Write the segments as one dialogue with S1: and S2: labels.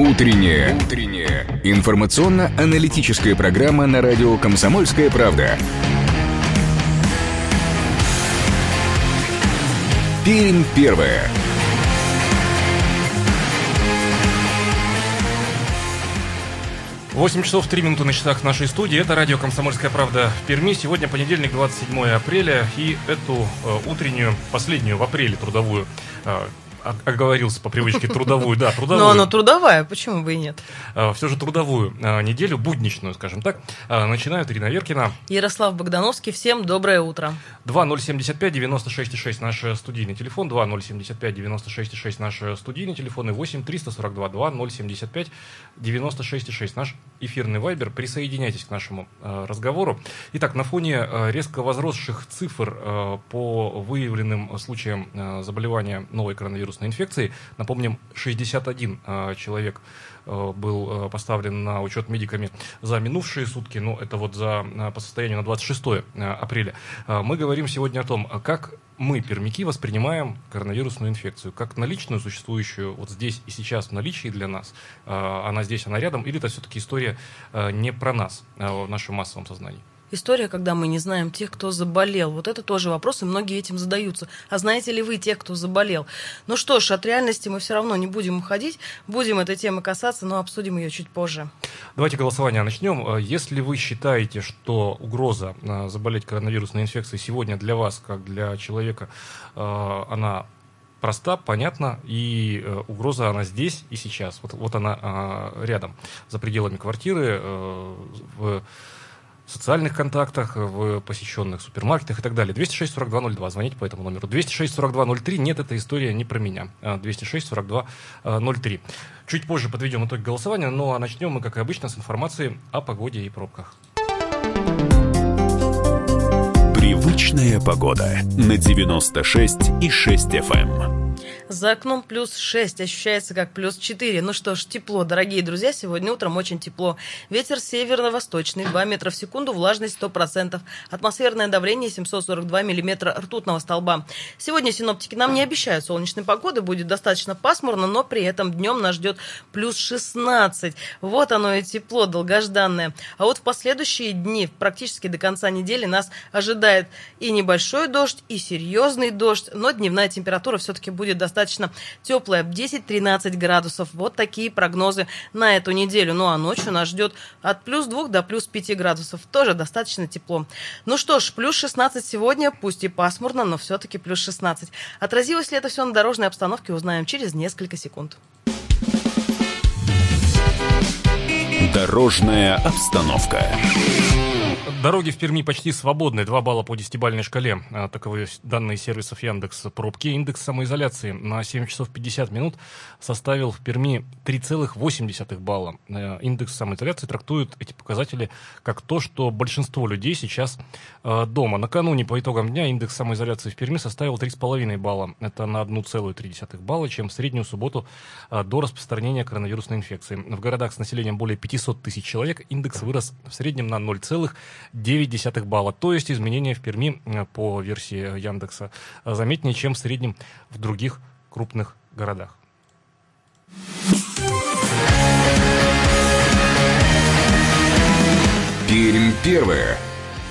S1: Утренняя. Утренняя. Информационно-аналитическая программа на радио «Комсомольская правда». Пермь первая.
S2: 8 часов 3 минуты на часах нашей студии. Это радио «Комсомольская правда» в Перми. Сегодня понедельник, 27 апреля. И эту э, утреннюю, последнюю в апреле трудовую э, оговорился по привычке трудовую, да, трудовую.
S3: Но она трудовая, почему бы и нет?
S2: А, Все же трудовую а, неделю, будничную, скажем так, а, начинают Ирина Веркина.
S3: Ярослав Богдановский, всем доброе утро.
S2: 2075 96 6 наш студийный телефон, 2075 96 6 наш студийный телефон и 8 342 2075 96 6 наш эфирный вайбер. Присоединяйтесь к нашему разговору. Итак, на фоне резко возросших цифр по выявленным случаям заболевания новой коронавирусной вирусной инфекции. Напомним, 61 э, человек э, был э, поставлен на учет медиками за минувшие сутки, ну, это вот за, по состоянию на 26 апреля. Мы говорим сегодня о том, как мы, пермяки, воспринимаем коронавирусную инфекцию, как наличную, существующую вот здесь и сейчас в наличии для нас, она здесь, она рядом, или это все-таки история не про нас в нашем массовом сознании?
S3: История, когда мы не знаем тех, кто заболел. Вот это тоже вопрос, и многие этим задаются. А знаете ли вы тех, кто заболел? Ну что ж, от реальности мы все равно не будем уходить, будем этой темы касаться, но обсудим ее чуть позже.
S2: Давайте голосование начнем. Если вы считаете, что угроза э, заболеть коронавирусной инфекцией сегодня для вас, как для человека, э, она проста, понятна, и э, угроза она здесь и сейчас. Вот, вот она э, рядом, за пределами квартиры, э, в социальных контактах, в посещенных супермаркетах и так далее. 206 42 02. Звоните по этому номеру. 206 42 03. Нет, эта история не про меня. 206 42 03. Чуть позже подведем итог голосования, ну а начнем мы, как и обычно, с информации о погоде и пробках.
S1: Привычная погода на 96 и 6 FM.
S3: За окном плюс 6, ощущается как плюс 4. Ну что ж, тепло, дорогие друзья, сегодня утром очень тепло. Ветер северно-восточный, 2 метра в секунду, влажность 100%. Атмосферное давление 742 миллиметра ртутного столба. Сегодня синоптики нам не обещают солнечной погоды, будет достаточно пасмурно, но при этом днем нас ждет плюс 16. Вот оно и тепло долгожданное. А вот в последующие дни, практически до конца недели, нас ожидает и небольшой дождь, и серьезный дождь, но дневная температура все-таки будет достаточно достаточно теплая, 10-13 градусов. Вот такие прогнозы на эту неделю. Ну а ночью нас ждет от плюс 2 до плюс 5 градусов. Тоже достаточно тепло. Ну что ж, плюс 16 сегодня, пусть и пасмурно, но все-таки плюс 16. Отразилось ли это все на дорожной обстановке, узнаем через несколько секунд.
S1: Дорожная обстановка.
S2: Дороги в Перми почти свободны. 2 балла по десятибальной шкале. А, таковы данные сервисов Яндекс. Пробки. Индекс самоизоляции на 7 часов 50 минут составил в Перми 3,8 балла. Э, индекс самоизоляции трактует эти показатели как то, что большинство людей сейчас э, дома. Накануне по итогам дня индекс самоизоляции в Перми составил 3,5 балла. Это на 1,3 балла, чем в среднюю субботу э, до распространения коронавирусной инфекции. В городах с населением более 500 тысяч человек индекс вырос в среднем на 0,1 0,9 балла. То есть изменения в Перми э, по версии Яндекса э, заметнее, чем в среднем в других крупных городах.
S1: Пермь первое.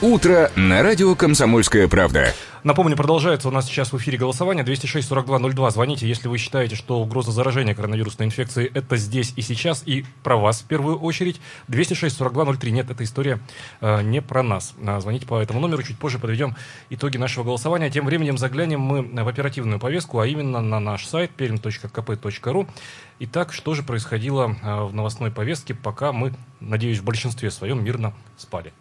S1: Утро на радио «Комсомольская правда».
S2: Напомню, продолжается у нас сейчас в эфире голосование 206-4202. Звоните, если вы считаете, что угроза заражения коронавирусной инфекцией это здесь и сейчас, и про вас в первую очередь. 206-4203. Нет, эта история э, не про нас. А, звоните по этому номеру, чуть позже подведем итоги нашего голосования. Тем временем заглянем мы в оперативную повестку, а именно на наш сайт perm.kp.ru. Итак, что же происходило э, в новостной повестке, пока мы, надеюсь, в большинстве своем мирно спали?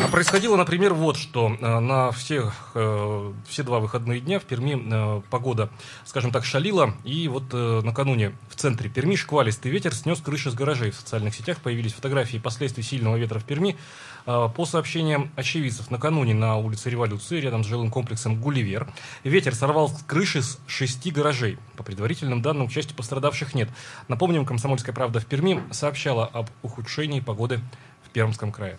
S2: А происходило, например, вот что. Э, на всех, э, все два выходные дня в Перми э, погода, скажем так, шалила. И вот накануне в центре Перми шквалистый ветер снес крыши с гаражей. В социальных сетях появились фотографии последствий сильного ветра в Перми. По сообщениям очевидцев, накануне на улице Революции, рядом с жилым комплексом Гулливер, ветер сорвал крыши с шести гаражей. По предварительным данным, к счастью, пострадавших нет. Напомним, «Комсомольская правда» в Перми сообщала об ухудшении погоды в Пермском крае.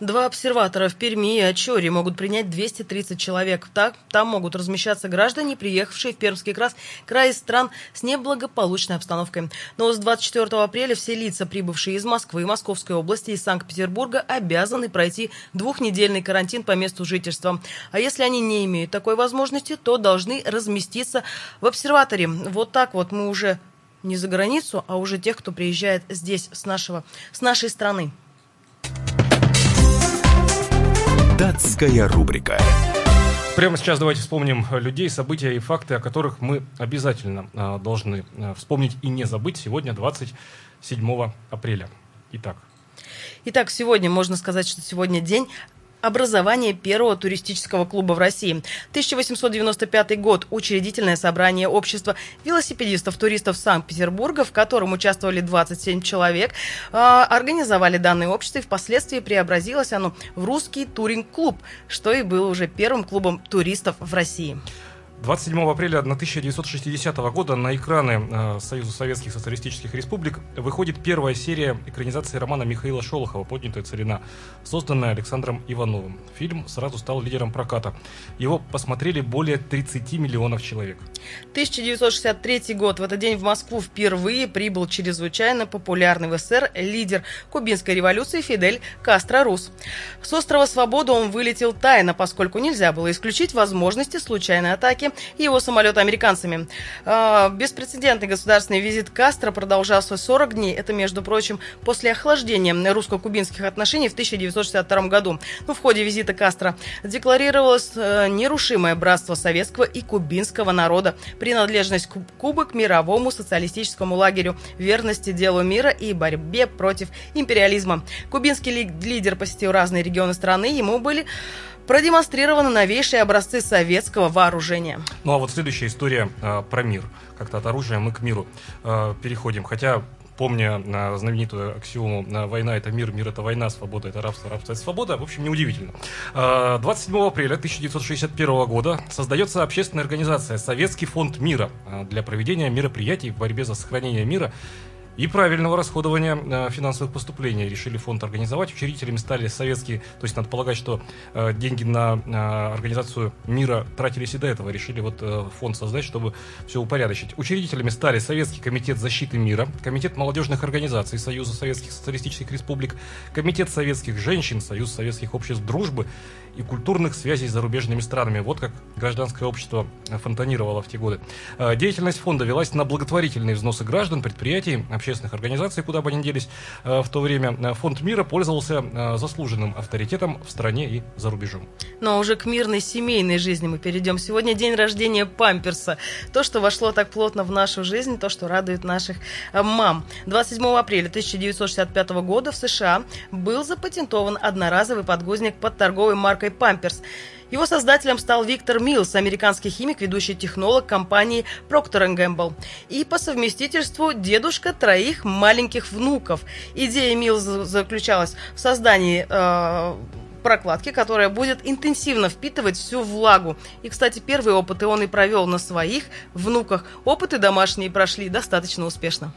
S3: Два обсерватора в Перми и Очоре могут принять 230 человек. Так, там могут размещаться граждане, приехавшие в Пермский край, край из стран с неблагополучной обстановкой. Но с 24 апреля все лица, прибывшие из Москвы, Московской области и Санкт-Петербурга, обязаны пройти двухнедельный карантин по месту жительства. А если они не имеют такой возможности, то должны разместиться в обсерваторе. Вот так вот мы уже не за границу, а уже тех, кто приезжает здесь, с, нашего, с нашей страны.
S1: Датская рубрика.
S2: Прямо сейчас давайте вспомним людей, события и факты, о которых мы обязательно э, должны э, вспомнить и не забыть сегодня, 27 апреля. Итак.
S3: Итак, сегодня можно сказать, что сегодня день образование первого туристического клуба в России. 1895 год. Учредительное собрание общества велосипедистов-туристов Санкт-Петербурга, в котором участвовали 27 человек, а, организовали данное общество, и впоследствии преобразилось оно в русский туринг-клуб, что и было уже первым клубом туристов в России.
S2: 27 апреля 1960 года на экраны э, Союза Советских Социалистических Республик выходит первая серия экранизации романа Михаила Шолохова «Поднятая царина», созданная Александром Ивановым. Фильм сразу стал лидером проката. Его посмотрели более 30 миллионов человек.
S3: 1963 год. В этот день в Москву впервые прибыл чрезвычайно популярный в СССР лидер кубинской революции Фидель Кастро Рус. С острова Свободы он вылетел тайно, поскольку нельзя было исключить возможности случайной атаки атаки его самолета американцами. А, беспрецедентный государственный визит Кастро продолжался 40 дней. Это, между прочим, после охлаждения русско-кубинских отношений в 1962 году. Ну, в ходе визита Кастро декларировалось э, нерушимое братство советского и кубинского народа, принадлежность Кубы к мировому социалистическому лагерю, верности делу мира и борьбе против империализма. Кубинский лидер посетил разные регионы страны, ему были продемонстрированы новейшие образцы советского вооружения.
S2: Ну а вот следующая история э, про мир. Как-то от оружия мы к миру э, переходим. Хотя помня э, знаменитую аксиому «Война – это мир, мир – это война, свобода – это рабство, рабство – это свобода», в общем, неудивительно. 27 апреля 1961 года создается общественная организация «Советский фонд мира» для проведения мероприятий в борьбе за сохранение мира и правильного расходования э, финансовых поступлений решили фонд организовать. Учредителями стали советские, то есть надо полагать, что э, деньги на э, организацию мира тратились и до этого. Решили вот фонд создать, чтобы все упорядочить. Учредителями стали Советский комитет защиты мира, Комитет молодежных организаций Союза Советских Социалистических Республик, Комитет советских женщин, Союз Советских обществ дружбы и культурных связей с зарубежными странами. Вот как гражданское общество фонтанировало в те годы. Деятельность фонда велась на благотворительные взносы граждан, предприятий, общественных организаций, куда бы они делись э, в то время, э, Фонд мира пользовался э, заслуженным авторитетом в стране и за рубежом.
S3: Но ну, а уже к мирной семейной жизни мы перейдем. Сегодня день рождения Памперса. То, что вошло так плотно в нашу жизнь, то, что радует наших мам. 27 апреля 1965 года в США был запатентован одноразовый подгузник под торговой маркой Памперс. Его создателем стал Виктор Милс, американский химик, ведущий технолог компании Procter Gamble. И по совместительству дедушка троих маленьких внуков. Идея Милс заключалась в создании э, прокладки, которая будет интенсивно впитывать всю влагу. И, кстати, первые опыты он и провел на своих внуках. Опыты домашние прошли достаточно успешно.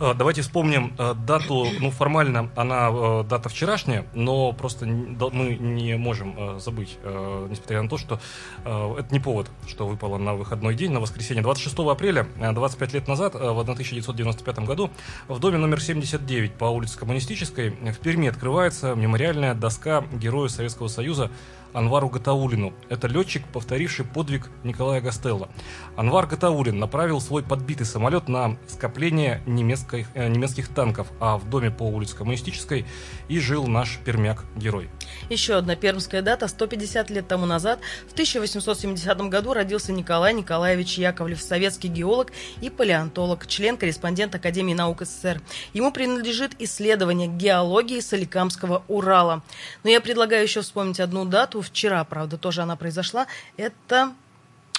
S2: А, давайте вспомним э, дату, ну формально она э, дата вчерашняя, но просто мы не можем э, забыть, несмотря на то, что это не повод, что выпало на выходной день, на воскресенье. 26 апреля, 25 лет назад, в 1995 году, в доме номер 79 по улице Коммунистической в Перми открывается мемориальная доска Герою Советского Союза Анвару Гатаулину. Это летчик, повторивший подвиг Николая Гастелла. Анвар Гатаулин направил свой подбитый самолет на скопление немецких, э, немецких танков, а в доме по улице Коммунистической и жил наш пермяк-герой.
S3: Еще одна пермская дата. 150 лет тому назад, в 1870 году, родился Николай Николаевич Яковлев, советский геолог и палеонтолог, член-корреспондент Академии наук СССР. Ему принадлежит исследование геологии Соликамского Урала. Но я предлагаю еще вспомнить одну дату, вчера, правда, тоже она произошла, это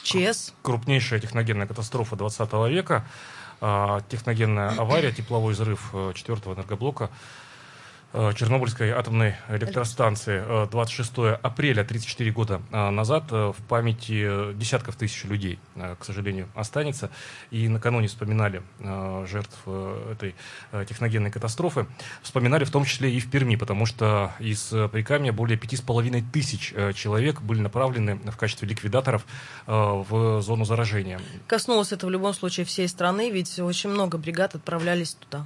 S3: ЧС.
S2: Крупнейшая техногенная катастрофа 20 века, а, техногенная авария, тепловой взрыв э, четвертого энергоблока Чернобыльской атомной электростанции 26 э, апреля 34 года э, назад в памяти десятков тысяч людей, к сожалению, останется. И накануне вспоминали жертв этой техногенной катастрофы. Вспоминали в том числе и в Перми, потому что из Прикамья более пяти с половиной тысяч человек были направлены в качестве ликвидаторов в зону заражения.
S3: Коснулось это в любом случае всей страны, ведь очень много бригад отправлялись туда.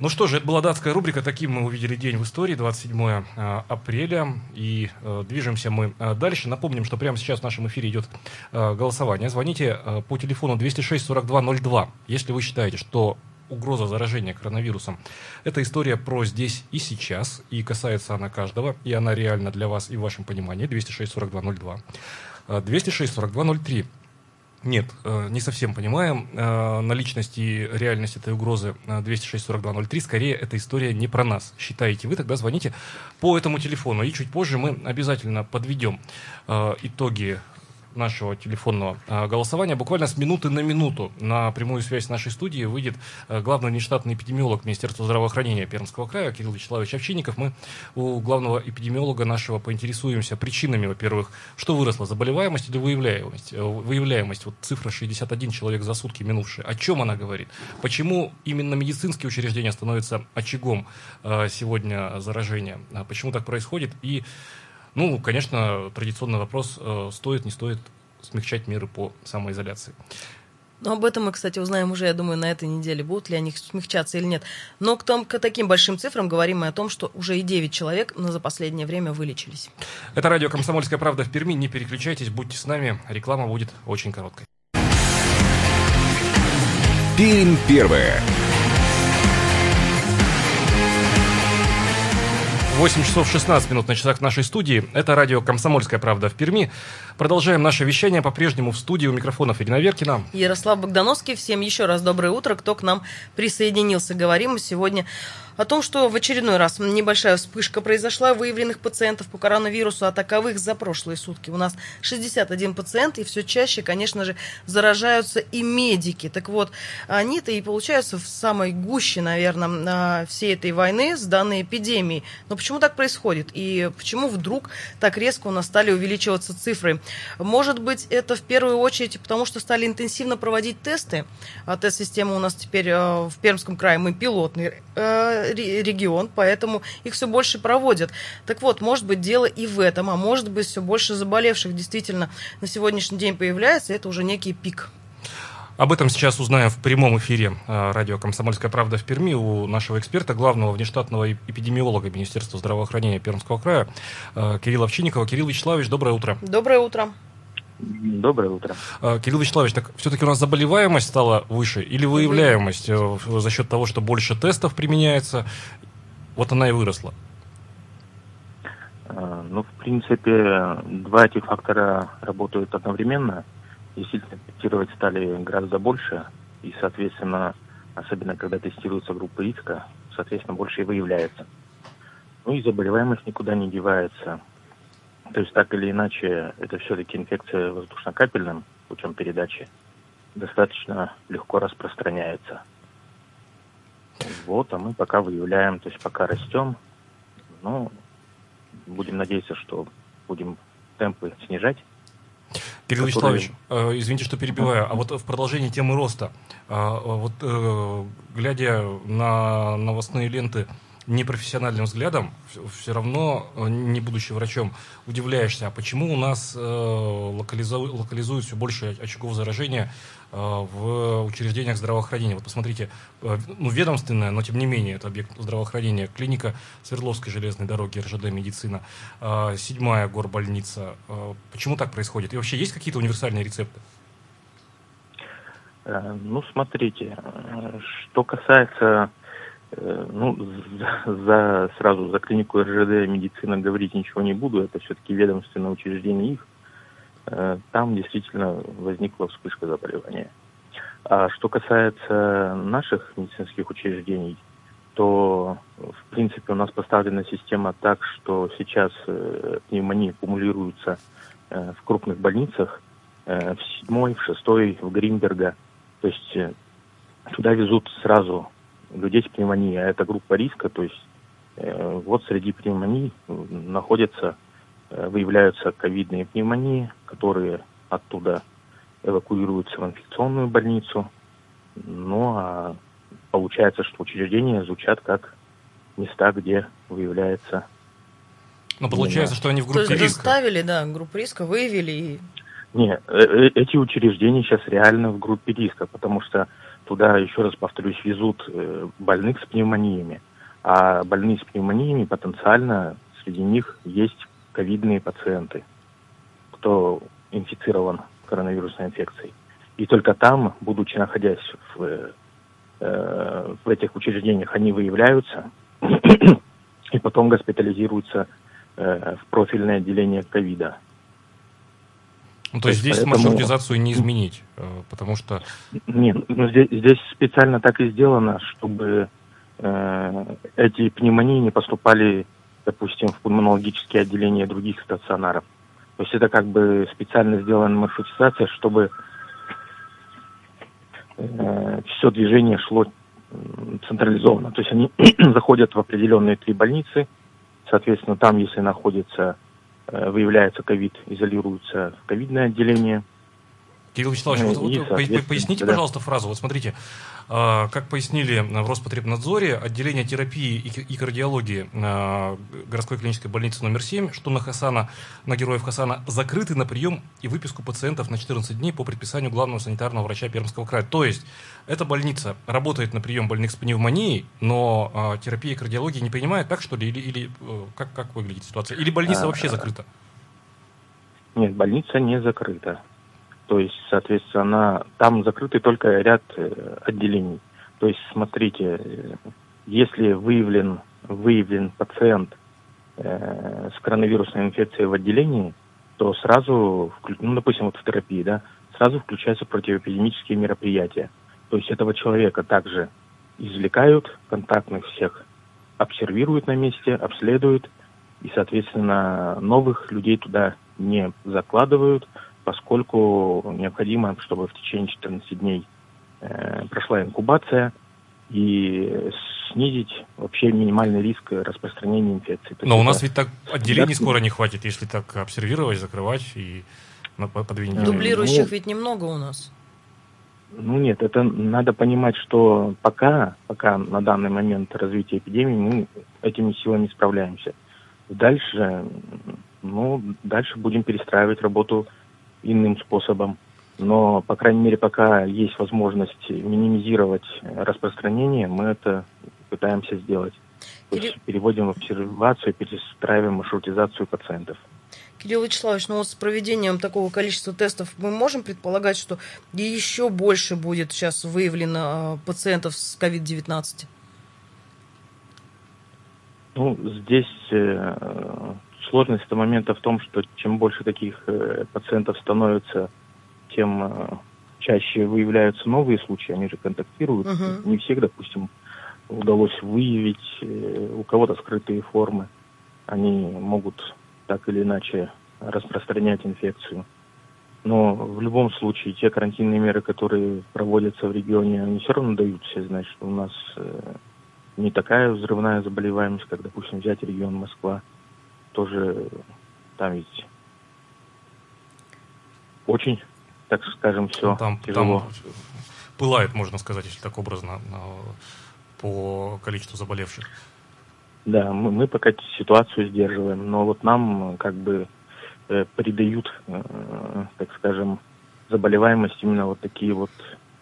S2: Ну что же, это была датская рубрика. Таким мы увидели день в истории, 27 э, апреля. И э, движемся мы э, дальше. Напомним, что прямо сейчас в нашем эфире идет э, голосование. Звоните по телефону 206-4202, если вы считаете, что угроза заражения коронавирусом – это история про здесь и сейчас, и касается она каждого, и она реальна для вас и в вашем понимании. 206-4202. 206-4203. Нет, э, не совсем понимаем э, наличность и реальность этой угрозы 206-4203. Э, Скорее, эта история не про нас. Считаете вы, тогда звоните по этому телефону. И чуть позже мы обязательно подведем итоги нашего телефонного а, голосования. Буквально с минуты на минуту на прямую связь нашей студии выйдет а, главный внештатный эпидемиолог Министерства здравоохранения Пермского края Кирилл Вячеславович Овчинников. Мы у главного эпидемиолога нашего поинтересуемся причинами, во-первых, что выросло, заболеваемость или выявляемость? Э, выявляемость, вот цифра 61 человек за сутки минувшие. О чем она говорит? Почему именно медицинские учреждения становятся очагом а, сегодня заражения? Почему так происходит? И ну, конечно, традиционный вопрос, э, стоит, не стоит смягчать меры по самоизоляции.
S3: Но об этом мы, кстати, узнаем уже, я думаю, на этой неделе, будут ли они смягчаться или нет. Но к, том, к таким большим цифрам говорим мы о том, что уже и 9 человек за последнее время вылечились.
S2: Это радио «Комсомольская правда» в Перми. Не переключайтесь, будьте с нами. Реклама будет очень короткой.
S1: Пермь первая.
S2: 8 часов 16 минут на часах нашей студии. Это радио «Комсомольская правда» в Перми. Продолжаем наше вещание по-прежнему в студии у микрофонов Ирина Веркина.
S3: Ярослав Богдановский. Всем еще раз доброе утро, кто к нам присоединился. Говорим сегодня о том, что в очередной раз небольшая вспышка произошла выявленных пациентов по коронавирусу, а таковых за прошлые сутки. У нас 61 пациент, и все чаще, конечно же, заражаются и медики. Так вот, они-то и получаются в самой гуще, наверное, всей этой войны с данной эпидемией. Но почему так происходит? И почему вдруг так резко у нас стали увеличиваться цифры? Может быть, это в первую очередь потому, что стали интенсивно проводить тесты. А тест-система у нас теперь э, в Пермском крае, мы пилотный э, регион, поэтому их все больше проводят. Так вот, может быть, дело и в этом, а может быть, все больше заболевших действительно на сегодняшний день появляется, это уже некий пик.
S2: Об этом сейчас узнаем в прямом эфире а, радио «Комсомольская правда» в Перми у нашего эксперта, главного внештатного эпидемиолога Министерства здравоохранения Пермского края а, Кирилла Овчинникова. Кирилл Вячеславович, доброе утро.
S3: Доброе утро.
S4: Доброе утро.
S2: А, Кирилл Вячеславович, так все-таки у нас заболеваемость стала выше или выявляемость э, за счет того, что больше тестов применяется? Вот она и выросла.
S4: Ну, в принципе, два этих фактора работают одновременно. Действительно, тестировать стали гораздо больше, и, соответственно, особенно когда тестируются группы риска, соответственно, больше и выявляется. Ну и заболеваемость никуда не девается. То есть так или иначе, это все-таки инфекция воздушно-капельным путем передачи достаточно легко распространяется. Вот, а мы пока выявляем, то есть пока растем, ну, будем надеяться, что будем темпы снижать.
S2: Кирилл которые... Вячеславович, э, извините, что перебиваю, а вот в продолжении темы роста, э, вот э, глядя на новостные ленты, непрофессиональным взглядом, все равно, э, не будучи врачом, удивляешься, а почему у нас э, локализу, локализуют все больше очагов заражения э, в учреждениях здравоохранения. Вот посмотрите, ну, ведомственная, но тем не менее, это объект здравоохранения, клиника Свердловской железной дороги, РЖД медицина, седьмая горбольница. Почему так происходит? И вообще есть какие-то универсальные рецепты?
S4: Ну, смотрите, что касается ну, за, сразу за клинику РЖД медицина говорить ничего не буду, это все-таки ведомственное учреждение их. Э, там действительно возникла вспышка заболевания. А что касается наших медицинских учреждений, то, в принципе, у нас поставлена система так, что сейчас э, пневмонии аккумулируются в крупных больницах, в седьмой, в шестой, в Гринберга. То есть туда везут сразу людей с пневмонией, а это группа риска, то есть Э, вот среди пневмоний находятся, э, выявляются ковидные пневмонии, которые оттуда эвакуируются в инфекционную больницу. Ну а получается, что учреждения звучат как места, где выявляется
S2: ну, получается, что они в группе
S3: То есть
S2: риска.
S3: доставили, да, группу риска, выявили и...
S4: Не, э, э, эти учреждения сейчас реально в группе риска, потому что туда, еще раз повторюсь, везут э, больных с пневмониями. А больные с пневмониями потенциально среди них есть ковидные пациенты, кто инфицирован коронавирусной инфекцией. И только там, будучи находясь в, в этих учреждениях, они выявляются и потом госпитализируются Э, в профильное отделение ковида.
S2: Ну, то, то есть здесь поэтому... маршрутизацию не изменить, э, потому что...
S4: Нет, ну, здесь, здесь специально так и сделано, чтобы э, эти пневмонии не поступали, допустим, в пульмонологические отделения других стационаров. То есть это как бы специально сделана маршрутизация, чтобы э, все движение шло централизованно. То есть они заходят в определенные три больницы, Соответственно, там, если находится, выявляется ковид, изолируется в ковидное отделение –
S2: Кирилл Вячеславович, ну, вот, вот, поясните, да. пожалуйста, фразу. Вот смотрите, а, как пояснили в Роспотребнадзоре, отделение терапии и кардиологии а, городской клинической больницы номер 7, что на Хасана, на героев Хасана, закрыты на прием и выписку пациентов на 14 дней по предписанию главного санитарного врача Пермского края. То есть, эта больница работает на прием больных с пневмонией, но а, терапия и кардиология не принимает, так что ли? Или, или э, как, как выглядит ситуация? Или больница вообще закрыта?
S4: Нет, больница не закрыта. То есть, соответственно, там закрыты только ряд э, отделений. То есть, смотрите, э, если выявлен, выявлен пациент э, с коронавирусной инфекцией в отделении, то сразу, ну, допустим, вот в терапии, да, сразу включаются противоэпидемические мероприятия. То есть этого человека также извлекают, контактных всех обсервируют на месте, обследуют, и, соответственно, новых людей туда не закладывают, поскольку необходимо, чтобы в течение 14 дней э, прошла инкубация и снизить вообще минимальный риск распространения инфекции.
S2: Но у нас ведь так отделений да, скоро не хватит, если так обсервировать, закрывать и на, по две недели.
S3: Дублирующих ну, ведь немного у нас.
S4: Ну нет, это надо понимать, что пока, пока на данный момент развития эпидемии мы этими силами справляемся. Дальше, ну, дальше будем перестраивать работу иным способом. Но, по крайней мере, пока есть возможность минимизировать распространение, мы это пытаемся сделать. То есть переводим в обсервацию, перестраиваем маршрутизацию пациентов.
S3: Кирилл Вячеславович, ну вот с проведением такого количества тестов мы можем предполагать, что еще больше будет сейчас выявлено а, пациентов с COVID-19?
S4: Ну, здесь э, Сложность этого момента в том, что чем больше таких э, пациентов становится, тем э, чаще выявляются новые случаи, они же контактируют. Uh-huh. Не всех, допустим, удалось выявить, э, у кого-то скрытые формы. Они могут так или иначе распространять инфекцию. Но в любом случае те карантинные меры, которые проводятся в регионе, они все равно дают все знать, что у нас не такая взрывная заболеваемость, как, допустим, взять регион Москва тоже там ведь очень, так скажем, все там, тяжело. Там
S2: пылает, можно сказать, если так образно, по количеству заболевших.
S4: Да, мы, мы пока ситуацию сдерживаем, но вот нам как бы э, придают, э, так скажем, заболеваемость именно вот такие вот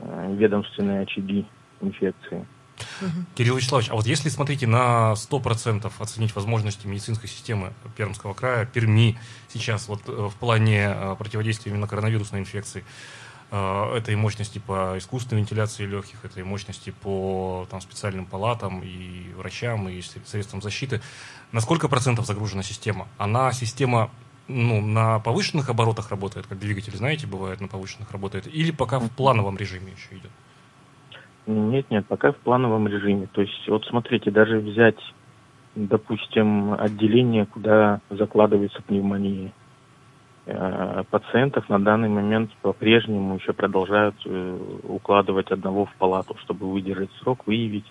S4: э, ведомственные очаги инфекции.
S2: Кирилл Вячеславович, а вот если, смотрите, на 100% оценить возможности медицинской системы Пермского края, Перми сейчас, вот э, в плане э, противодействия именно коронавирусной инфекции, э, этой мощности по искусственной вентиляции легких, этой мощности по там, специальным палатам и врачам, и средствам защиты. На сколько процентов загружена система? Она система ну, на повышенных оборотах работает, как двигатель, знаете, бывает на повышенных работает, или пока в плановом режиме еще идет?
S4: Нет, нет, пока в плановом режиме. То есть, вот смотрите, даже взять, допустим, отделение, куда закладываются пневмонии, э, пациентов на данный момент по-прежнему еще продолжают э, укладывать одного в палату, чтобы выдержать срок, выявить,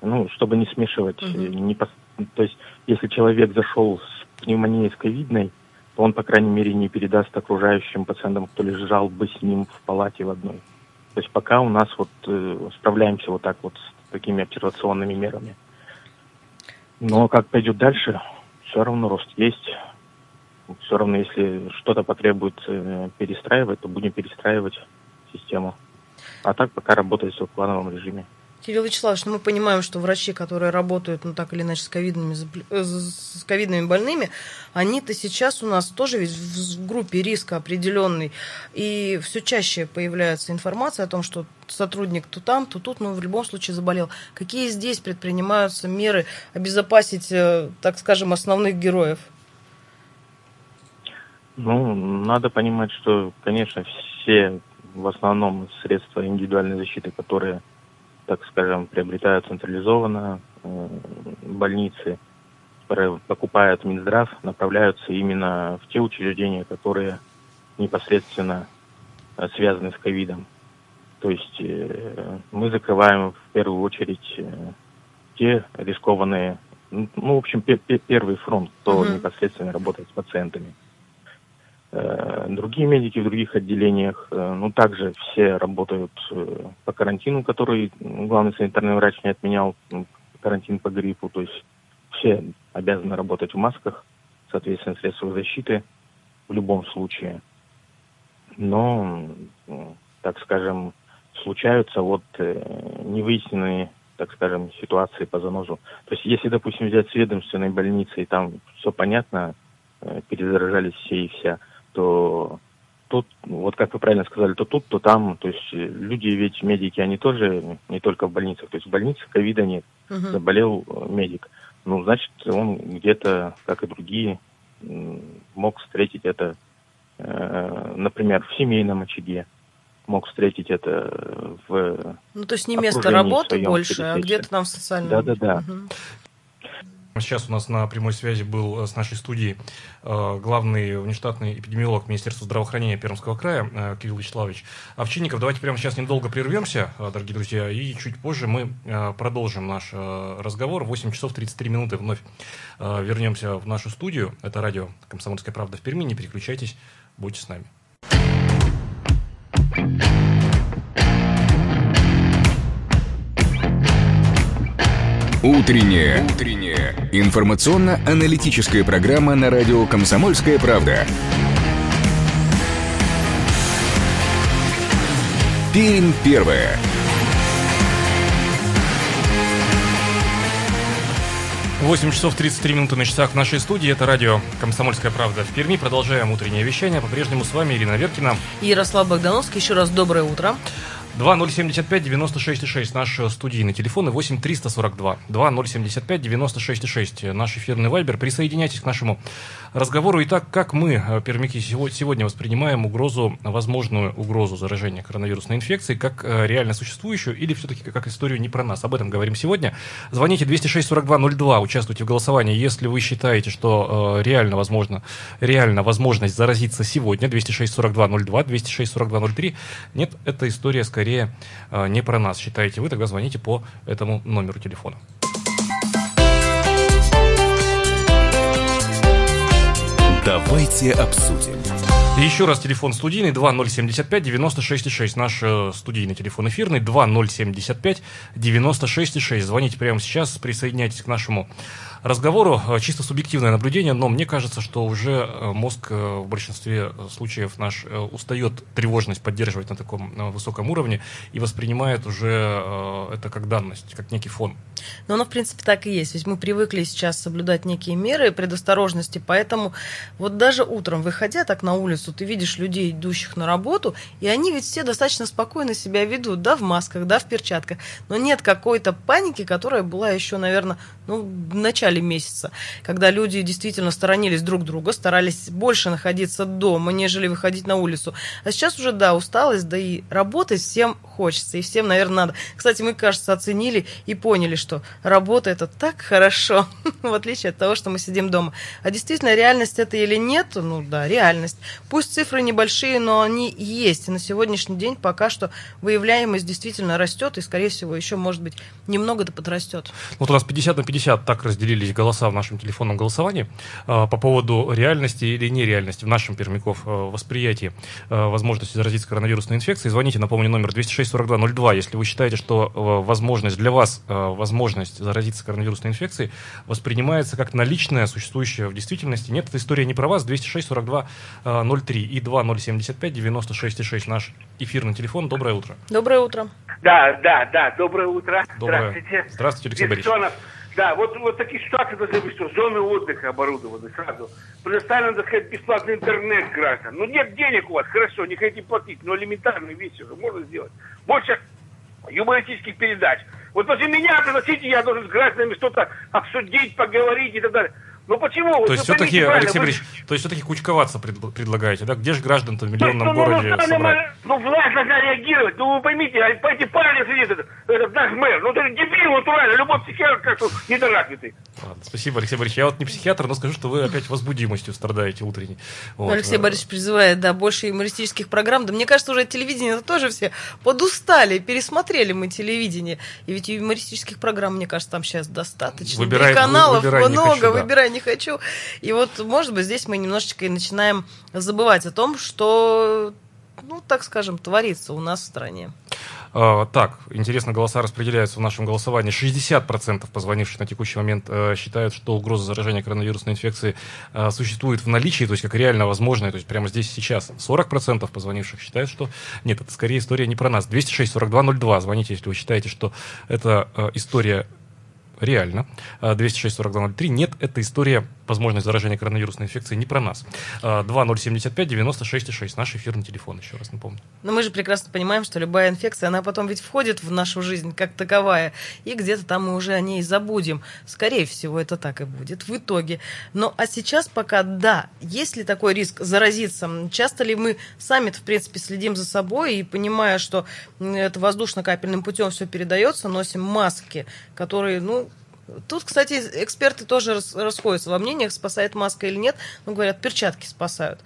S4: ну, чтобы не смешивать, угу. не, То есть, если человек зашел с пневмонией, с ковидной, то он, по крайней мере, не передаст окружающим пациентам, кто лежал бы с ним в палате в одной. То есть пока у нас вот э, справляемся вот так вот с такими обсервационными мерами. Но как пойдет дальше, все равно рост есть. Все равно, если что-то потребует э, перестраивать, то будем перестраивать систему. А так пока работает все в плановом режиме.
S3: Кирилл Вячеславович, ну мы понимаем, что врачи, которые работают, ну так или иначе, с ковидными, э, с ковидными больными, они-то сейчас у нас тоже ведь в группе риска определенный. И все чаще появляется информация о том, что сотрудник то там, то тут, но в любом случае заболел. Какие здесь предпринимаются меры обезопасить, э, так скажем, основных героев?
S4: Ну, надо понимать, что, конечно, все в основном средства индивидуальной защиты, которые так скажем, приобретают централизованно э, больницы, покупают Минздрав, направляются именно в те учреждения, которые непосредственно э, связаны с ковидом. То есть э, мы закрываем в первую очередь те рискованные, ну, в общем, первый фронт, кто угу. непосредственно работает с пациентами. Э, другие медики в других отделениях, э, ну, также все работают э, по карантину, который главный санитарный врач не отменял, карантин по гриппу, то есть все обязаны работать в масках, соответственно, средства защиты в любом случае. Но, так скажем, случаются вот невыясненные, так скажем, ситуации по занозу. То есть, если, допустим, взять с ведомственной больницы, и там все понятно, перезаражались все и вся, то тут, вот как вы правильно сказали, то тут, то там. То есть люди ведь, медики, они тоже не только в больницах. То есть в больнице ковида нет. Угу. Заболел э, медик. Ну, значит, он где-то, как и другие, мог встретить это, э, например, в семейном очаге. Мог встретить это в...
S3: Ну, то есть не место работы больше, а где-то там в социальном...
S4: Да-да-да. Угу.
S2: Сейчас у нас на прямой связи был э, с нашей студией э, главный внештатный эпидемиолог Министерства здравоохранения Пермского края э, Кирилл Вячеславович Овчинников. Давайте прямо сейчас недолго прервемся, дорогие друзья, и чуть позже мы продолжим наш разговор. 8 часов 33 минуты вновь вернемся в нашу студию. Это радио «Комсомольская правда» в Перми. Не переключайтесь, будьте с нами.
S1: Утренняя. Утренняя. Информационно-аналитическая программа на радио «Комсомольская правда». Пермь первая.
S2: Восемь часов 33 минуты на часах в нашей студии. Это радио «Комсомольская правда» в Перми. Продолжаем утреннее вещание. По-прежнему с вами Ирина Веркина.
S3: И Ярослав Богдановский. Еще раз доброе утро.
S2: 2075 96 6 наш студийный телефон и 8 342 2075 96 6 наш эфирный вайбер. Присоединяйтесь к нашему разговору. Итак, как мы, э, пермяки, сегодня воспринимаем угрозу, возможную угрозу заражения коронавирусной инфекцией, как э, реально существующую или все-таки как историю не про нас? Об этом говорим сегодня. Звоните 206 42 02, участвуйте в голосовании, если вы считаете, что э, реально возможно, реально возможность заразиться сегодня. 206 42 02, 206 42 03. Нет, эта история скорее скорее э, не про нас, считаете вы, тогда звоните по этому номеру телефона.
S1: Давайте обсудим.
S2: Еще раз телефон студийный 2075 96 6. Наш э, студийный телефон эфирный 2075 96 6. Звоните прямо сейчас, присоединяйтесь к нашему разговору. Э, чисто субъективное наблюдение, но мне кажется, что уже э, мозг э, в большинстве случаев наш устает тревожность поддерживать на таком высоком уровне и воспринимает уже это как данность, как некий фон.
S3: Но оно, в принципе, так и есть. Ведь мы привыкли сейчас соблюдать некие меры предосторожности, поэтому вот даже утром, выходя так на улицу, ты видишь людей, идущих на работу, и они ведь все достаточно спокойно себя ведут, да, в масках, да, в перчатках. Но нет какой-то паники, которая была еще, наверное, ну, в начале месяца, когда люди действительно сторонились друг друга, старались больше находиться дома, нежели выходить на улицу. А сейчас уже, да, усталость, да и работать всем хочется, и всем, наверное, надо. Кстати, мы, кажется, оценили и поняли, что работа это так хорошо, в отличие от того, что мы сидим дома. А действительно, реальность это или нет? Ну да, реальность. Пусть цифры небольшие, но они есть. И на сегодняшний день пока что выявляемость действительно растет, и, скорее всего, еще, может быть, немного да подрастет.
S2: Вот у нас 50 на 50 50 так разделились голоса в нашем телефонном голосовании по поводу реальности или нереальности в нашем Пермяков восприятии возможности заразиться коронавирусной инфекцией. Звоните, напомню, номер 206-4202, если вы считаете, что возможность для вас, возможность заразиться коронавирусной инфекцией воспринимается как наличная, существующая в действительности. Нет, эта история не про вас. 206-4203 и 2075-96-6 наш эфирный телефон. Доброе утро.
S3: Доброе утро.
S5: Да, да, да, доброе утро.
S2: Доброе. Здравствуйте. Здравствуйте, Алексей Борисович.
S5: Да, вот, вот такие ситуации должны быть, что зоны отдыха оборудованы сразу. Предоставлен, так сказать, бесплатный интернет граждан. Ну, нет денег у вас, хорошо, не хотите платить, но элементарные вещи уже можно сделать. Больше юмористических передач. Вот после меня пригласите, я должен с гражданами что-то обсудить, поговорить и так далее. Ну почему?
S2: То есть все-таки, Алексей Борисович, то есть все-таки кучковаться пред, предлагаете, да? Где же граждан-то в миллионном ну, ну, городе ну, собрать?
S5: Ну, власть должна реагировать. Ну, вы поймите, а по эти парни сидит этот, этот наш мэр. Ну, это дебил натурально. Любой психиатр как-то недоразвитый.
S2: Ладно, спасибо, Алексей Борисович. Я вот не психиатр, но скажу, что вы опять возбудимостью страдаете утренней.
S3: Вот. Алексей Борисович призывает, да, больше юмористических программ. Да мне кажется, уже телевидение это тоже все подустали, пересмотрели мы телевидение. И ведь юмористических программ, мне кажется, там сейчас достаточно.
S2: Выбирай,
S3: каналов
S2: выбирай,
S3: много, выбирай не хочу. И вот, может быть, здесь мы немножечко и начинаем забывать о том, что, ну, так скажем, творится у нас в стране.
S2: Uh, так, интересно, голоса распределяются в нашем голосовании. 60% позвонивших на текущий момент uh, считают, что угроза заражения коронавирусной инфекцией uh, существует в наличии, то есть как реально возможная, то есть прямо здесь сейчас. 40% позвонивших считают, что нет, это скорее история не про нас. 206-4202, звоните, если вы считаете, что это история реально. 206-4203. Нет, это история возможность заражения коронавирусной инфекцией не про нас. 2075-96-6, наш эфирный телефон, еще раз напомню.
S3: Но мы же прекрасно понимаем, что любая инфекция, она потом ведь входит в нашу жизнь как таковая, и где-то там мы уже о ней забудем. Скорее всего, это так и будет в итоге. Но а сейчас пока да, есть ли такой риск заразиться? Часто ли мы сами в принципе, следим за собой и понимая, что это воздушно-капельным путем все передается, носим маски, которые, ну, Тут, кстати, эксперты тоже расходятся во мнениях, спасает маска или нет. Ну, говорят, перчатки спасают.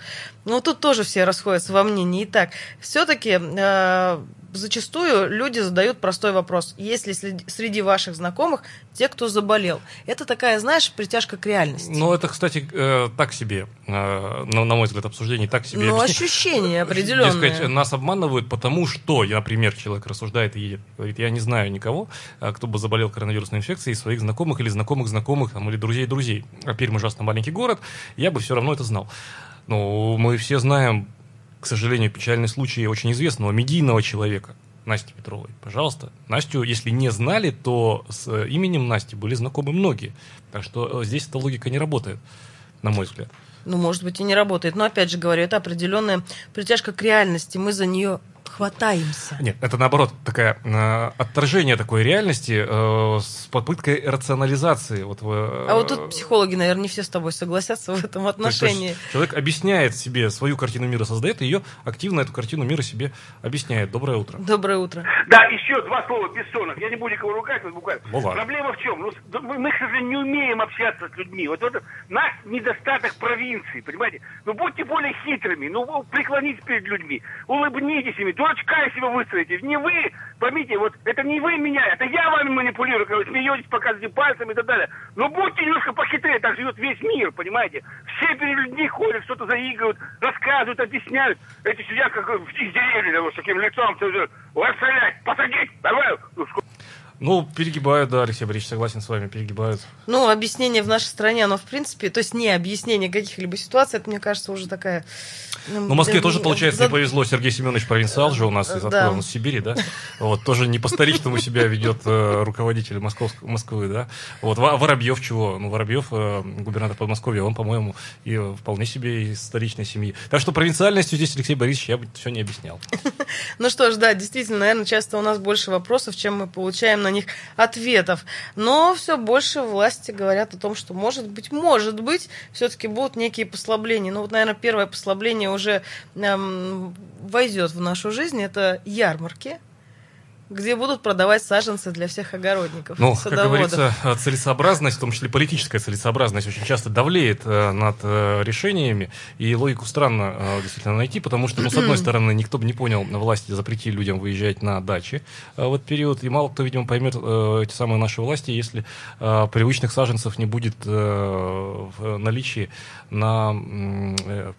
S3: Но тут тоже все расходятся во мнении. Итак, все-таки э, зачастую люди задают простой вопрос. Есть ли среди ваших знакомых те, кто заболел? Это такая, знаешь, притяжка к реальности.
S2: Ну, это, кстати, э, так себе, э, на, на мой взгляд, обсуждение так себе.
S3: Ну, ощущение определенное.
S2: Сказать, нас обманывают, потому что, я, например, человек рассуждает и едет, говорит, я не знаю никого, э, кто бы заболел коронавирусной инфекцией, своих знакомых или знакомых знакомых, там, или друзей друзей. А Пермь ужасно маленький город, я бы все равно это знал. Ну, мы все знаем к сожалению, печальный случай очень известного медийного человека, Насти Петровой. Пожалуйста. Настю, если не знали, то с э, именем Насти были знакомы многие. Так что э, здесь эта логика не работает, на мой взгляд.
S3: Ну, может быть, и не работает. Но, опять же говорю, это определенная притяжка к реальности. Мы за нее хватаемся.
S2: Нет, это наоборот такое э, отторжение такой реальности э, с попыткой рационализации. Вот,
S3: э, а вот тут психологи, наверное, не все с тобой согласятся в этом отношении. То есть,
S2: то есть человек объясняет себе свою картину мира, создает ее, активно эту картину мира себе объясняет. Доброе утро.
S3: Доброе утро.
S5: Да, еще два слова Бессонов. Я не буду никого ругать, вот буквально.
S2: Ну,
S5: Проблема в чем? Ну, мы, к сожалению, не умеем общаться с людьми. Вот это наш недостаток провинции, понимаете? Ну, будьте более хитрыми, ну, преклонитесь перед людьми, улыбнитесь ими, дурачка себя выстроите. Не вы, поймите, вот это не вы меня, это я вами манипулирую, когда вы смеетесь, показываете пальцем и так далее. Но будьте немножко похитрее, так живет весь мир, понимаете? Все перед людьми ходят, что-то заигрывают, рассказывают, объясняют. Эти сидят как в деревья, вот, с таким лицом, все, расстрелять, посадить, давай.
S2: Ну, перегибают, да, Алексей Борисович, согласен с вами, перегибают.
S3: Ну, объяснение в нашей стране, оно, в принципе, то есть не объяснение каких-либо ситуаций, это, мне кажется, уже такая...
S2: Ну, ну Москве тоже, получается, за... не повезло. Сергей Семенович провинциал же у нас из да. он из Сибири, да? Вот, тоже не по-старичному себя ведет э, руководитель. Москвы, да? Вот, Воробьев чего? Ну, Воробьев, э, губернатор Подмосковья, он, по-моему, и вполне себе из столичной семьи. Так что провинциальностью здесь Алексей Борисович я бы все не объяснял.
S3: Ну что ж, да, действительно, наверное, часто у нас больше вопросов, чем мы получаем на них ответов. Но все больше власти говорят о том, что может быть, может быть, все-таки будут некие послабления. Ну вот, наверное, первое послабление уже эм, войдет в нашу жизнь. Это ярмарки. Где будут продавать саженцы для всех огородников.
S2: Ну, как говорится, целесообразность, в том числе политическая целесообразность, очень часто давлеет э, над э, решениями, и логику странно э, действительно найти, потому что, ну, с одной стороны, никто бы не понял, власти запретили людям выезжать на дачи в этот период, и мало кто, видимо, поймет эти самые наши власти, если привычных саженцев не будет в наличии на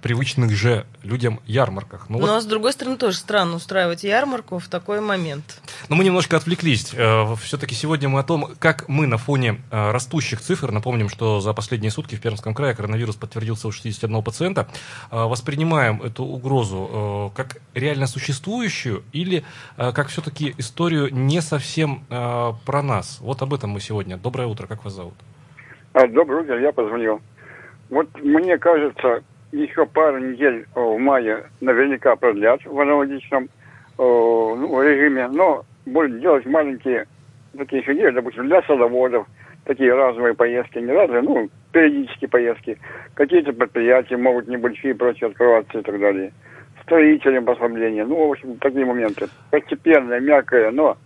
S2: привычных же людям ярмарках.
S3: Ну, Но, вот... с другой стороны, тоже странно устраивать ярмарку в такой момент.
S2: Но мы немножко отвлеклись. Э, Все-таки сегодня мы о том, как мы на фоне э, растущих цифр, напомним, что за последние сутки в Пермском крае коронавирус подтвердился у 61 пациента, э, воспринимаем эту угрозу как реально существующую или как все-таки историю не совсем про нас. Вот об этом мы сегодня. Доброе утро, как вас зовут?
S6: А, доброе утро, я позвонил. Вот мне кажется, еще пару недель в мае наверняка продлят в аналогичном ну, режиме, но будут делать маленькие такие фигуры, допустим, для садоводов, такие разовые поездки, не разовые, ну, периодические поездки. Какие-то предприятия могут небольшие прочие открываться и так далее. Строителям послабления, ну, в общем, такие моменты. Постепенное, мягкое, но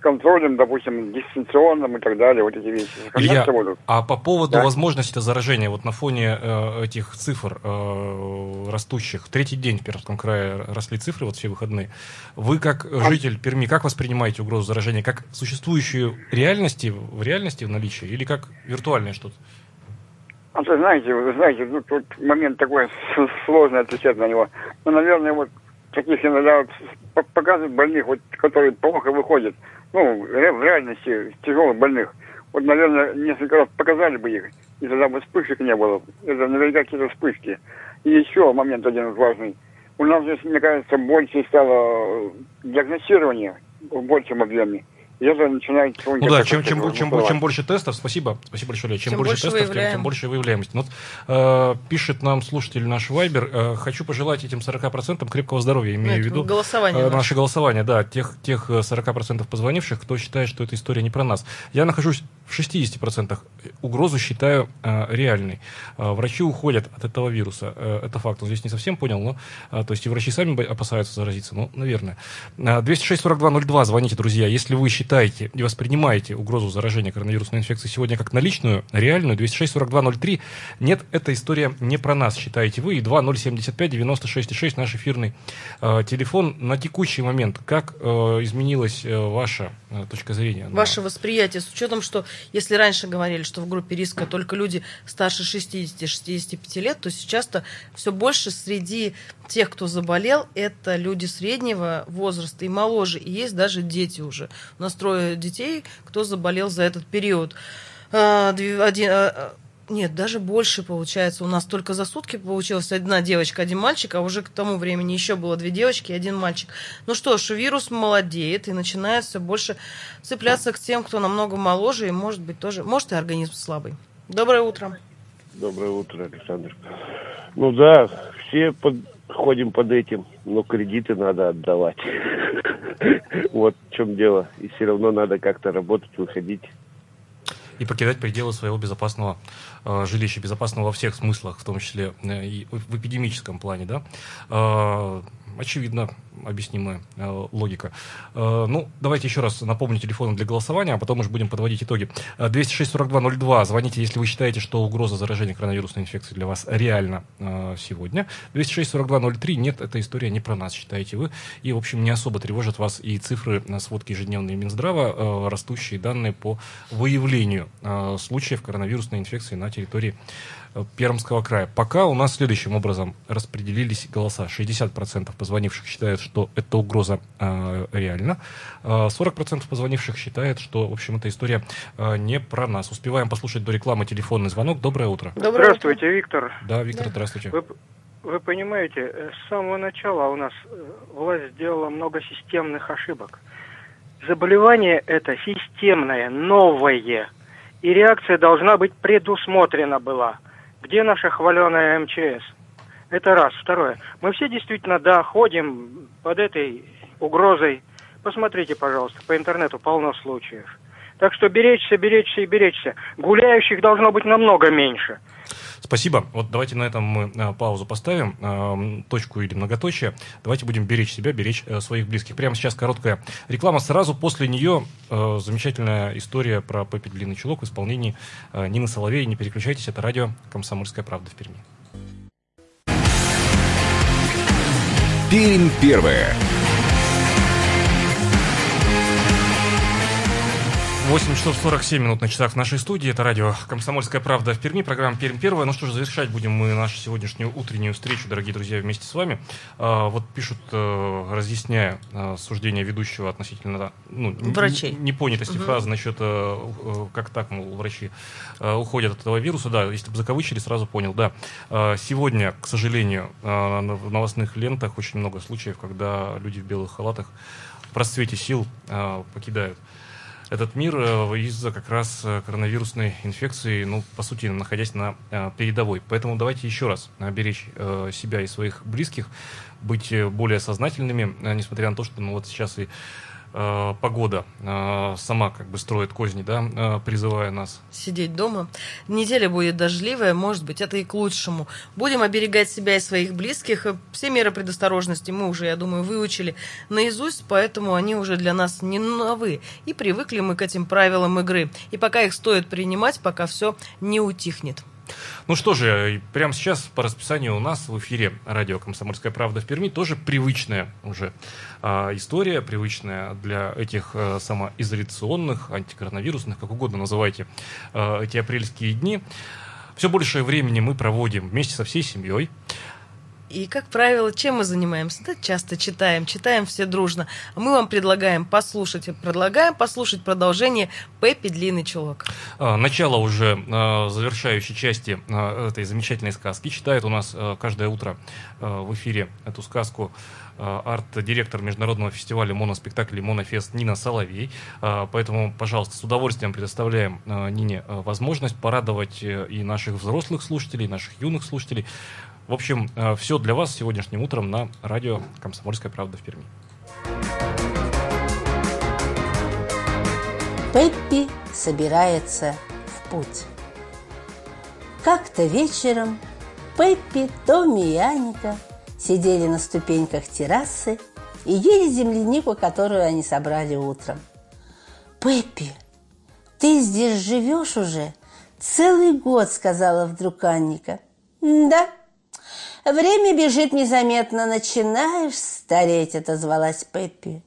S6: контролем, допустим, дистанционным и так далее, вот эти вещи.
S2: Илья, а по поводу да? возможности заражения, вот на фоне э, этих цифр э, растущих, третий день в Пермском крае росли цифры, вот все выходные, вы как а... житель Перми, как воспринимаете угрозу заражения? Как существующую реальности, в реальности в наличии или как виртуальное что-то?
S6: А вы знаете, вы знаете, ну, тут момент такой сложный отвечать на него. Ну, наверное, вот таких иногда показывают больных, вот, которые плохо выходят ну, в реальности тяжелых больных. Вот, наверное, несколько раз показали бы их, и тогда бы вспышек не было. Это наверняка какие-то вспышки. И еще момент один важный. У нас здесь, мне кажется, больше стало диагностирования в большем объеме это начинает
S2: Ну да, чем, чем, чем, чем, чем больше тестов, спасибо, спасибо большое, чем, чем больше, больше тестов, тем, тем больше выявляемость. Ну, вот, э, пишет нам слушатель наш Вайбер, э, хочу пожелать этим 40% крепкого здоровья, имею в виду
S3: голосование
S2: э, наше голосование, да, тех, тех 40% э, позвонивших, кто считает, что эта история не про нас. Я нахожусь в 60%, угрозу считаю э, реальной. Э, врачи уходят от этого вируса, э, это факт, он здесь не совсем понял, но, э, то есть и врачи сами опасаются заразиться, ну, наверное. Э, 206-42-02, звоните, друзья, если вы считаете и воспринимаете угрозу заражения коронавирусной инфекцией сегодня как наличную, реальную, 206-42-03, нет, эта история не про нас, считаете вы, и 2075-96-6 наш эфирный э, телефон. На текущий момент, как э, изменилась э, ваша э, точка зрения?
S3: Ваше на... восприятие, с учетом, что если раньше говорили, что в группе риска только люди старше 60-65 лет, то сейчас-то все больше среди тех, кто заболел, это люди среднего возраста и моложе, и есть даже дети уже. У нас трое детей, кто заболел за этот период. А, один, а, нет, даже больше получается. У нас только за сутки получилась одна девочка, один мальчик, а уже к тому времени еще было две девочки и один мальчик. Ну что ж, вирус молодеет и начинает все больше цепляться к тем, кто намного моложе и может быть тоже, может и организм слабый. Доброе утро.
S7: Доброе утро, Александр. Ну да, все под, ходим под этим, но кредиты надо отдавать. Вот в чем дело. И все равно надо как-то работать, выходить.
S2: И покидать пределы своего безопасного э, жилища, безопасного во всех смыслах, в том числе э, и в эпидемическом плане, да. Э, очевидно, объяснимая э, логика. Э, ну, давайте еще раз напомню телефон для голосования, а потом уже будем подводить итоги. 206-42-02. Э, Звоните, если вы считаете, что угроза заражения коронавирусной инфекцией для вас реально э, сегодня. 206-42-03. Нет, эта история не про нас, считаете вы. И, в общем, не особо тревожат вас и цифры на сводке ежедневной Минздрава, э, растущие данные по выявлению э, случаев коронавирусной инфекции на территории Пермского края. Пока у нас следующим образом распределились голоса. 60% позвонивших считают, что эта угроза э, реальна. 40% позвонивших считают, что, в общем, эта история э, не про нас. Успеваем послушать до рекламы телефонный звонок. Доброе утро.
S8: Доброе здравствуйте, утро. Виктор.
S2: Да, Виктор, да. здравствуйте.
S8: Вы, вы понимаете, с самого начала у нас э, власть сделала много системных ошибок. Заболевание это системное, новое. И реакция должна быть предусмотрена была. Где наша хваленая МЧС? Это раз. Второе. Мы все действительно, да, под этой угрозой. Посмотрите, пожалуйста, по интернету полно случаев. Так что беречься, беречься и беречься. Гуляющих должно быть намного меньше.
S2: Спасибо. Вот давайте на этом мы а, паузу поставим, а, точку или многоточие. Давайте будем беречь себя, беречь а, своих близких. Прямо сейчас короткая реклама. Сразу после нее замечательная история про Пеппи Длинный Чулок в исполнении Нины Соловей. Не переключайтесь, это радио «Комсомольская правда» в Перми.
S1: Пермь первая.
S2: 8 часов 47 минут на часах в нашей студии. Это радио «Комсомольская правда» в Перми. Программа «Пермь первая». Ну что же, завершать будем мы нашу сегодняшнюю утреннюю встречу, дорогие друзья, вместе с вами. А, вот пишут, а, разъясняя а, суждение ведущего относительно ну,
S3: Врачей.
S2: непонятости угу. фразы насчет, а, как так, мол, врачи уходят от этого вируса. Да, если бы закавычили, сразу понял. Да, а, сегодня, к сожалению, в новостных лентах очень много случаев, когда люди в белых халатах в просвете сил покидают этот мир э, из-за как раз э, коронавирусной инфекции, ну, по сути, находясь на э, передовой. Поэтому давайте еще раз беречь себя и своих близких, быть более сознательными, несмотря на то, что ну, вот сейчас и погода э, сама как бы строит козни, да, э, призывая нас.
S3: Сидеть дома. Неделя будет дождливая, может быть, это и к лучшему. Будем оберегать себя и своих близких. Все меры предосторожности мы уже, я думаю, выучили наизусть, поэтому они уже для нас не новые. И привыкли мы к этим правилам игры. И пока их стоит принимать, пока все не утихнет.
S2: Ну что же, прямо сейчас по расписанию у нас в эфире радио «Комсомольская правда» в Перми тоже привычная уже э, история, привычная для этих э, самоизоляционных, антикоронавирусных, как угодно называйте, э, эти апрельские дни. Все большее времени мы проводим вместе со всей семьей.
S3: И, как правило, чем мы занимаемся? Да, часто читаем, читаем все дружно. А мы вам предлагаем послушать, предлагаем послушать продолжение «Пеппи. Длинный чулок».
S2: А, начало уже а, завершающей части этой замечательной сказки. Читает у нас каждое утро в эфире эту сказку арт-директор международного фестиваля моноспектаклей «Монофест» Нина Соловей. Поэтому, пожалуйста, с удовольствием предоставляем Нине возможность порадовать и наших взрослых слушателей, и наших юных слушателей в общем, э, все для вас сегодняшним утром на радио «Комсомольская правда» в Перми.
S9: Пеппи собирается в путь. Как-то вечером Пеппи, Томми и Аника сидели на ступеньках террасы и ели землянику, которую они собрали утром. «Пеппи, ты здесь живешь уже целый год», — сказала вдруг Анника. «Да», Время бежит незаметно, начинаешь стареть, отозвалась Пеппи.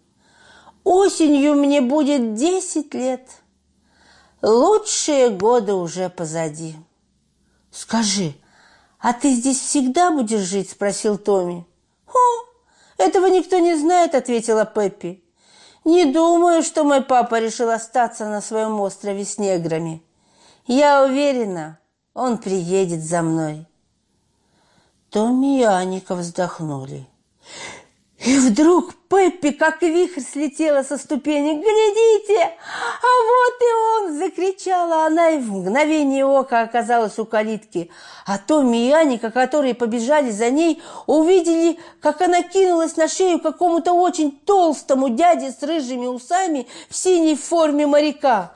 S9: Осенью мне будет десять лет. Лучшие годы уже позади. Скажи, а ты здесь всегда будешь жить? Спросил Томми. О, этого никто не знает, ответила Пеппи. Не думаю, что мой папа решил остаться на своем острове с неграми. Я уверена, он приедет за мной. Томми и Аника вздохнули. И вдруг Пеппи, как вихрь, слетела со ступени. «Глядите! А вот и он!» – закричала она, и в мгновение ока оказалась у калитки. А Томми и Аника, которые побежали за ней, увидели, как она кинулась на шею какому-то очень толстому дяде с рыжими усами в синей форме моряка.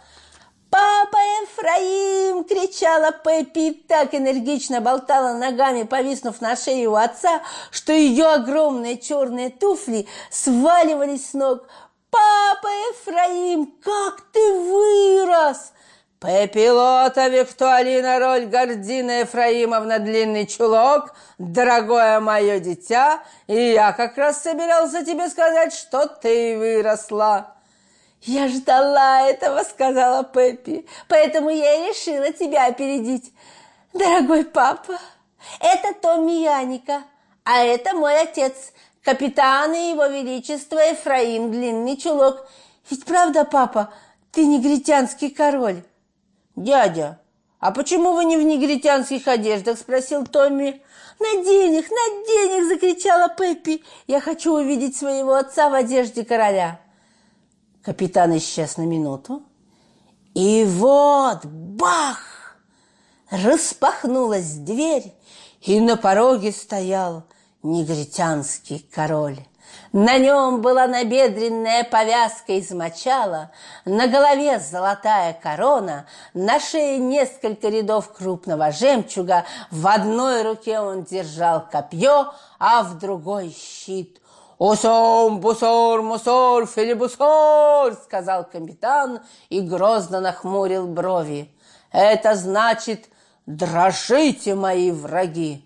S9: «Папа Ефраим!» – кричала Пеппи так энергично болтала ногами, повиснув на шее у отца, что ее огромные черные туфли сваливались с ног. «Папа Ефраим, как ты вырос!» Пепелота Виктуалина роль Гордина Ефраимовна длинный чулок, дорогое мое дитя, и я как раз собирался тебе сказать, что ты выросла. «Я ждала этого», — сказала Пеппи, «поэтому я и решила тебя опередить. Дорогой папа, это Томми Яника, а это мой отец, капитан и его величество Ефраим Длинный Чулок. Ведь правда, папа, ты негритянский король?» «Дядя, а почему вы не в негритянских одеждах?» – спросил Томми. «Надень их, надень их!» – закричала Пеппи. «Я хочу увидеть своего отца в одежде короля». Капитан исчез на минуту. И вот, бах! Распахнулась дверь, и на пороге стоял негритянский король. На нем была набедренная повязка из мочала, на голове золотая корона, на шее несколько рядов крупного жемчуга, в одной руке он держал копье, а в другой щит. «Усом, бусор, мусор, филибусор!» — сказал капитан и грозно нахмурил брови. «Это значит, дрожите, мои враги!»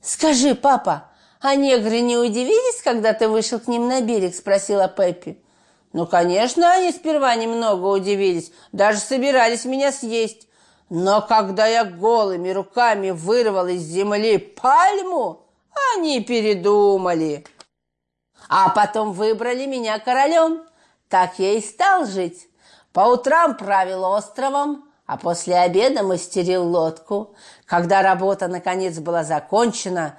S9: «Скажи, папа, «А негры не удивились, когда ты вышел к ним на берег?» – спросила Пеппи. «Ну, конечно, они сперва немного удивились, даже собирались меня съесть. Но когда я голыми руками вырвал из земли пальму, они передумали. А потом выбрали меня королем. Так я и стал жить. По утрам правил островом, а после обеда мастерил лодку. Когда работа наконец была закончена,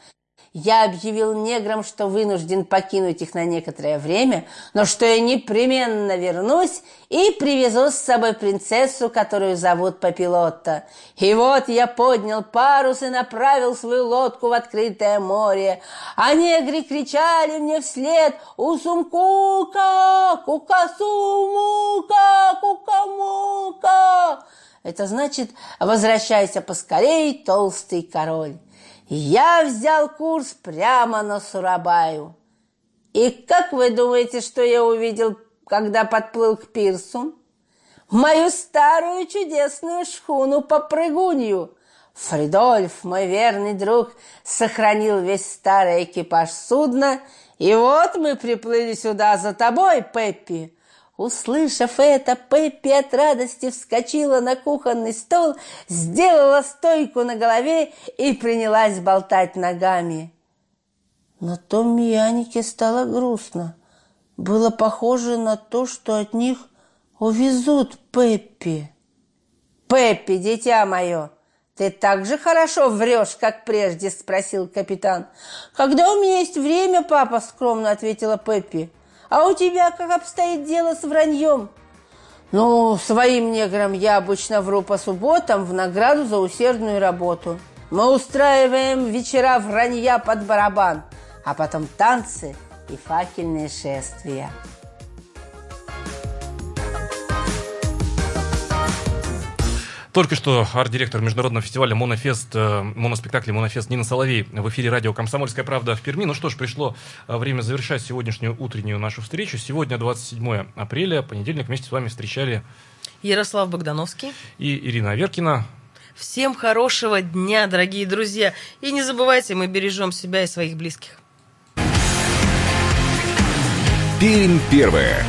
S9: я объявил неграм, что вынужден покинуть их на некоторое время, но что я непременно вернусь и привезу с собой принцессу, которую зовут Папилотта. И вот я поднял парус и направил свою лодку в открытое море, а негры кричали мне вслед «Усумкука! Кукасумука! Кукамука!» Это значит «Возвращайся поскорей, толстый король». Я взял курс прямо на Сурабаю. И как вы думаете, что я увидел, когда подплыл к пирсу? Мою старую чудесную шхуну попрыгунью. Фридольф, мой верный друг, сохранил весь старый экипаж судна, и вот мы приплыли сюда за тобой, Пеппи. Услышав это, Пеппи от радости вскочила на кухонный стол, сделала стойку на голове и принялась болтать ногами. Но Томми и стало грустно. Было похоже на то, что от них увезут Пеппи. «Пеппи, дитя мое, ты так же хорошо врешь, как прежде?» – спросил капитан. «Когда у меня есть время, папа», – скромно ответила Пеппи. А у тебя как обстоит дело с враньем? Ну, своим неграм я обычно вру по субботам в награду за усердную работу. Мы устраиваем вечера вранья под барабан, а потом танцы и факельные шествия.
S2: Только что арт-директор международного фестиваля «Монофест», э, моноспектакля «Монофест» Нина Соловей в эфире радио «Комсомольская правда» в Перми. Ну что ж, пришло э, время завершать сегодняшнюю утреннюю нашу встречу. Сегодня 27 апреля, понедельник, вместе с вами встречали
S3: Ярослав Богдановский
S2: и Ирина Аверкина.
S3: Всем хорошего дня, дорогие друзья. И не забывайте, мы бережем себя и своих близких.
S1: Пермь первое.